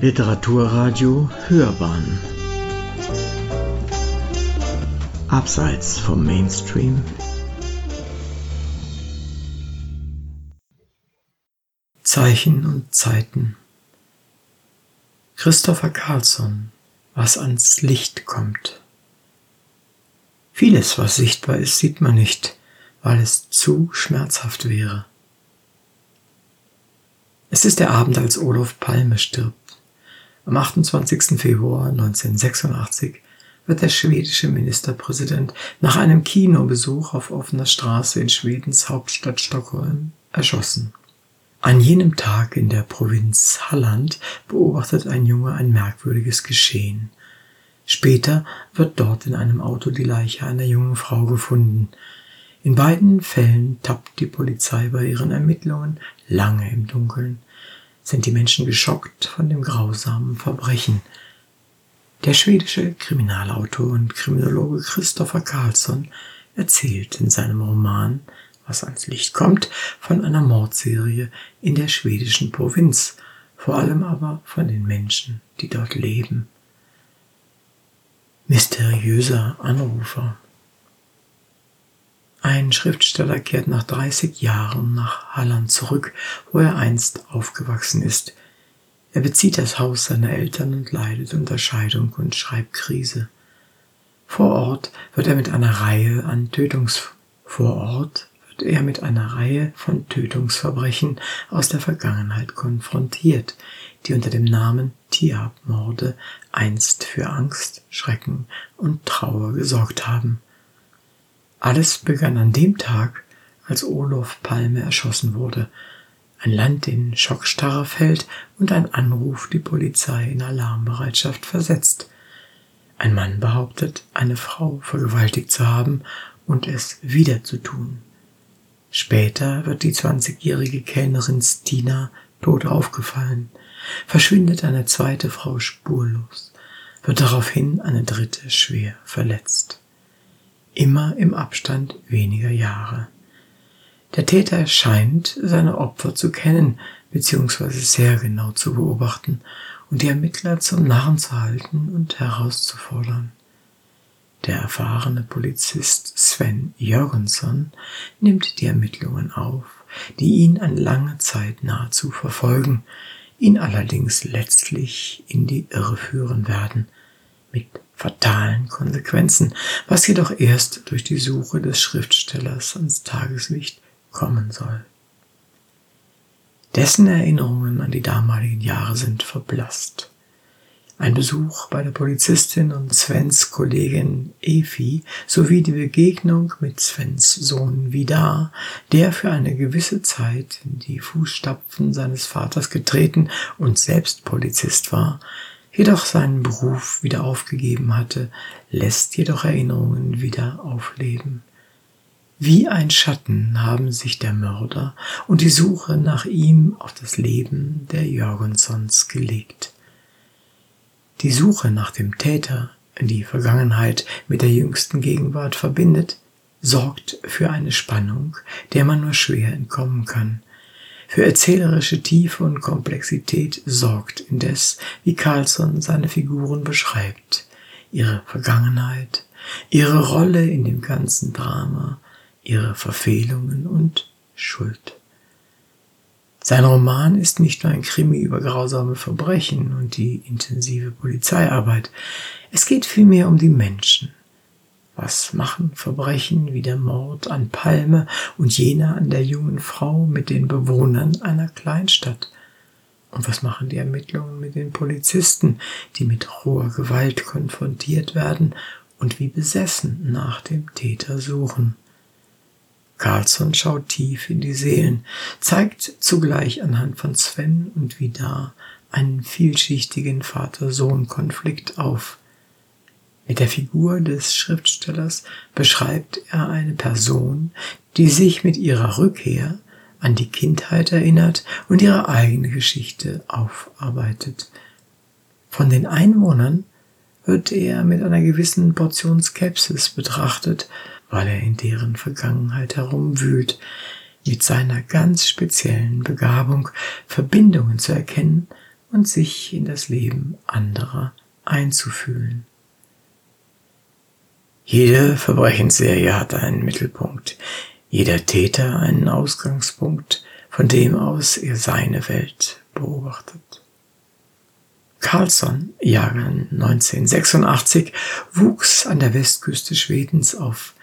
Literaturradio Hörbahn Abseits vom Mainstream Zeichen und Zeiten Christopher Carlsson Was ans Licht kommt Vieles, was sichtbar ist, sieht man nicht, weil es zu schmerzhaft wäre. Es ist der Abend, als Olof Palme stirbt. Am 28. Februar 1986 wird der schwedische Ministerpräsident nach einem Kinobesuch auf offener Straße in Schwedens Hauptstadt Stockholm erschossen. An jenem Tag in der Provinz Halland beobachtet ein Junge ein merkwürdiges Geschehen. Später wird dort in einem Auto die Leiche einer jungen Frau gefunden. In beiden Fällen tappt die Polizei bei ihren Ermittlungen lange im Dunkeln sind die Menschen geschockt von dem grausamen Verbrechen. Der schwedische Kriminalautor und Kriminologe Christopher Carlsson erzählt in seinem Roman Was ans Licht kommt von einer Mordserie in der schwedischen Provinz, vor allem aber von den Menschen, die dort leben. Mysteriöser Anrufer ein Schriftsteller kehrt nach 30 Jahren nach Halland zurück, wo er einst aufgewachsen ist. Er bezieht das Haus seiner Eltern und leidet unter Scheidung und Schreibkrise. Vor Ort wird er mit einer Reihe an Tötungs vor Ort wird er mit einer Reihe von Tötungsverbrechen aus der Vergangenheit konfrontiert, die unter dem Namen Tiermorde einst für Angst, Schrecken und Trauer gesorgt haben. Alles begann an dem Tag, als Olof Palme erschossen wurde. Ein Land in Schockstarre fällt und ein Anruf die Polizei in Alarmbereitschaft versetzt. Ein Mann behauptet, eine Frau vergewaltigt zu haben und es wieder zu tun. Später wird die 20-jährige Kellnerin Stina tot aufgefallen, verschwindet eine zweite Frau spurlos, wird daraufhin eine dritte schwer verletzt immer im Abstand weniger Jahre. Der Täter scheint seine Opfer zu kennen bzw. sehr genau zu beobachten und die Ermittler zum Narren zu halten und herauszufordern. Der erfahrene Polizist Sven Jörgensson nimmt die Ermittlungen auf, die ihn an lange Zeit nahezu verfolgen, ihn allerdings letztlich in die Irre führen werden, mit fatalen Konsequenzen, was jedoch erst durch die Suche des Schriftstellers ans Tageslicht kommen soll. Dessen Erinnerungen an die damaligen Jahre sind verblasst. Ein Besuch bei der Polizistin und Svens Kollegin Efi sowie die Begegnung mit Svens Sohn Vidar, der für eine gewisse Zeit in die Fußstapfen seines Vaters getreten und selbst Polizist war, jedoch seinen Beruf wieder aufgegeben hatte, lässt jedoch Erinnerungen wieder aufleben. Wie ein Schatten haben sich der Mörder und die Suche nach ihm auf das Leben der Jorgensons gelegt. Die Suche nach dem Täter, die Vergangenheit mit der jüngsten Gegenwart verbindet, sorgt für eine Spannung, der man nur schwer entkommen kann. Für erzählerische Tiefe und Komplexität sorgt indes, wie Carlsson seine Figuren beschreibt, ihre Vergangenheit, ihre Rolle in dem ganzen Drama, ihre Verfehlungen und Schuld. Sein Roman ist nicht nur ein Krimi über grausame Verbrechen und die intensive Polizeiarbeit, es geht vielmehr um die Menschen, was machen Verbrechen wie der Mord an Palme und jener an der jungen Frau mit den Bewohnern einer Kleinstadt? Und was machen die Ermittlungen mit den Polizisten, die mit roher Gewalt konfrontiert werden und wie besessen nach dem Täter suchen? Carlsson schaut tief in die Seelen, zeigt zugleich anhand von Sven und Vidar einen vielschichtigen Vater-Sohn-Konflikt auf. Mit der Figur des Schriftstellers beschreibt er eine Person, die sich mit ihrer Rückkehr an die Kindheit erinnert und ihre eigene Geschichte aufarbeitet. Von den Einwohnern wird er mit einer gewissen Portion Skepsis betrachtet, weil er in deren Vergangenheit herumwühlt, mit seiner ganz speziellen Begabung Verbindungen zu erkennen und sich in das Leben anderer einzufühlen. Jede Verbrechensserie hat einen Mittelpunkt, jeder Täter einen Ausgangspunkt, von dem aus er seine Welt beobachtet. Carlsson, Jahrgang 1986, wuchs an der Westküste Schwedens auf.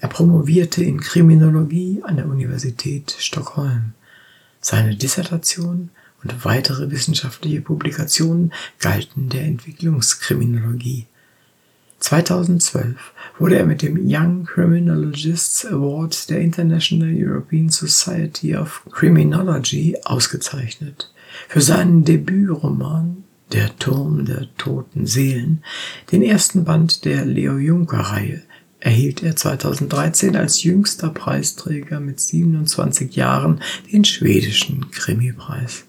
Er promovierte in Kriminologie an der Universität Stockholm. Seine Dissertation und weitere wissenschaftliche Publikationen galten der Entwicklungskriminologie. 2012 wurde er mit dem Young Criminologists Award der International European Society of Criminology ausgezeichnet. Für seinen Debütroman Der Turm der toten Seelen, den ersten Band der Leo Juncker-Reihe, erhielt er 2013 als jüngster Preisträger mit 27 Jahren den schwedischen Krimipreis.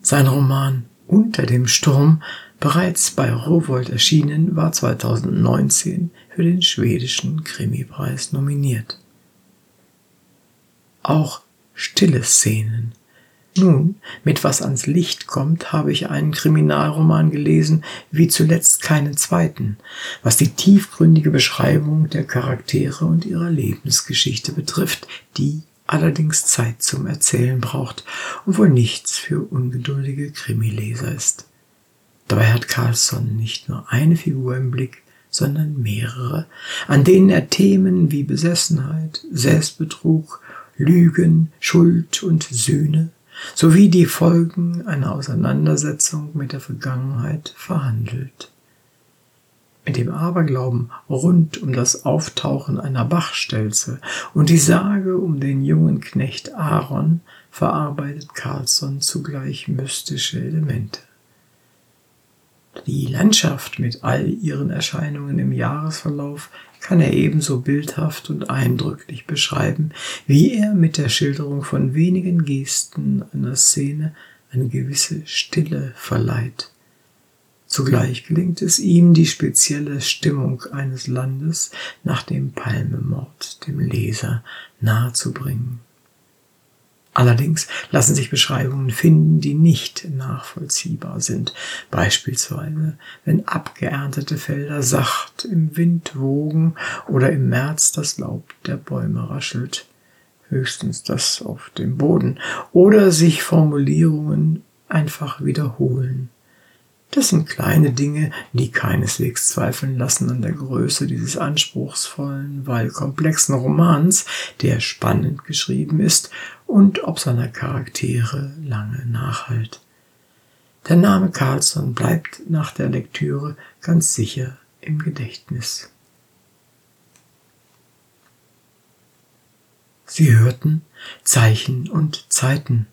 Sein Roman Unter dem Sturm, bereits bei Rowold erschienen, war 2019 für den schwedischen Krimipreis nominiert. Auch Stille Szenen nun, mit was ans Licht kommt, habe ich einen Kriminalroman gelesen, wie zuletzt keinen zweiten, was die tiefgründige Beschreibung der Charaktere und ihrer Lebensgeschichte betrifft, die allerdings Zeit zum Erzählen braucht und wohl nichts für ungeduldige Krimileser ist. Dabei hat Carlsson nicht nur eine Figur im Blick, sondern mehrere, an denen er Themen wie Besessenheit, Selbstbetrug, Lügen, Schuld und Sühne sowie die Folgen einer Auseinandersetzung mit der Vergangenheit verhandelt. Mit dem Aberglauben rund um das Auftauchen einer Bachstelze und die Sage um den jungen Knecht Aaron verarbeitet Carlsson zugleich mystische Elemente. Die Landschaft mit all ihren Erscheinungen im Jahresverlauf kann er ebenso bildhaft und eindrücklich beschreiben, wie er mit der Schilderung von wenigen Gesten einer Szene eine gewisse Stille verleiht. Zugleich gelingt es ihm, die spezielle Stimmung eines Landes nach dem Palmemord dem Leser nahezubringen. Allerdings lassen sich Beschreibungen finden, die nicht nachvollziehbar sind. Beispielsweise, wenn abgeerntete Felder sacht im Wind wogen oder im März das Laub der Bäume raschelt, höchstens das auf dem Boden, oder sich Formulierungen einfach wiederholen. Das sind kleine Dinge, die keineswegs zweifeln lassen an der Größe dieses anspruchsvollen, weil komplexen Romans, der spannend geschrieben ist und ob seiner Charaktere lange nachhalt. Der Name Carlson bleibt nach der Lektüre ganz sicher im Gedächtnis. Sie hörten Zeichen und Zeiten.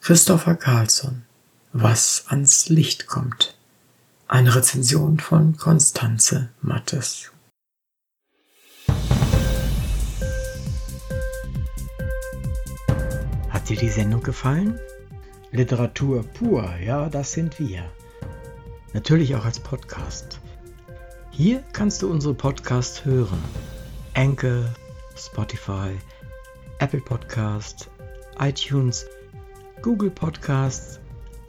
Christopher Carlson was ans Licht kommt. Eine Rezension von Konstanze Mattes. Hat dir die Sendung gefallen? Literatur pur, ja, das sind wir. Natürlich auch als Podcast. Hier kannst du unsere Podcasts hören. Anchor, Spotify, Apple Podcast, iTunes, Google Podcasts